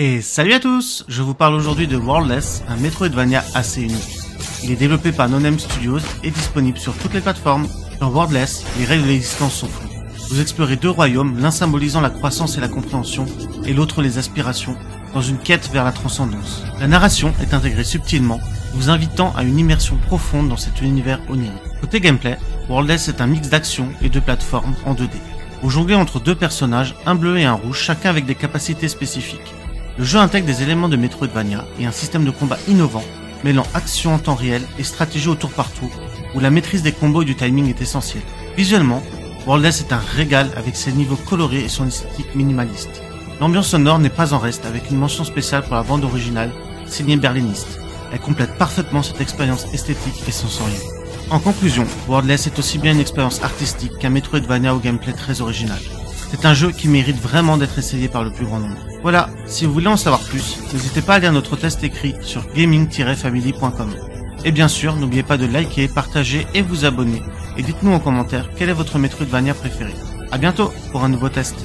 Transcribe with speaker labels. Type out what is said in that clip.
Speaker 1: Et salut à tous Je vous parle aujourd'hui de Worldless, un Metroidvania assez unique. Il est développé par Nonem Studios et disponible sur toutes les plateformes. Dans Worldless, les règles de l'existence sont floues. Vous explorez deux royaumes, l'un symbolisant la croissance et la compréhension, et l'autre les aspirations, dans une quête vers la transcendance. La narration est intégrée subtilement, vous invitant à une immersion profonde dans cet univers onirique. Côté gameplay, Worldless est un mix d'action et de plateformes en 2D. Vous jonglez entre deux personnages, un bleu et un rouge, chacun avec des capacités spécifiques. Le jeu intègre des éléments de Metroidvania et un système de combat innovant, mêlant action en temps réel et stratégie au tour par tour, où la maîtrise des combos et du timing est essentielle. Visuellement, Worldless est un régal avec ses niveaux colorés et son esthétique minimaliste. L'ambiance sonore n'est pas en reste avec une mention spéciale pour la bande originale, signée berliniste. Elle complète parfaitement cette expérience esthétique et sensorielle. En conclusion, Worldless est aussi bien une expérience artistique qu'un Metroidvania au gameplay très original. C'est un jeu qui mérite vraiment d'être essayé par le plus grand nombre. Voilà, si vous voulez en savoir plus, n'hésitez pas à lire notre test écrit sur gaming-family.com. Et bien sûr, n'oubliez pas de liker, partager et vous abonner. Et dites-nous en commentaire quel est votre Metroidvania préféré. A bientôt pour un nouveau test.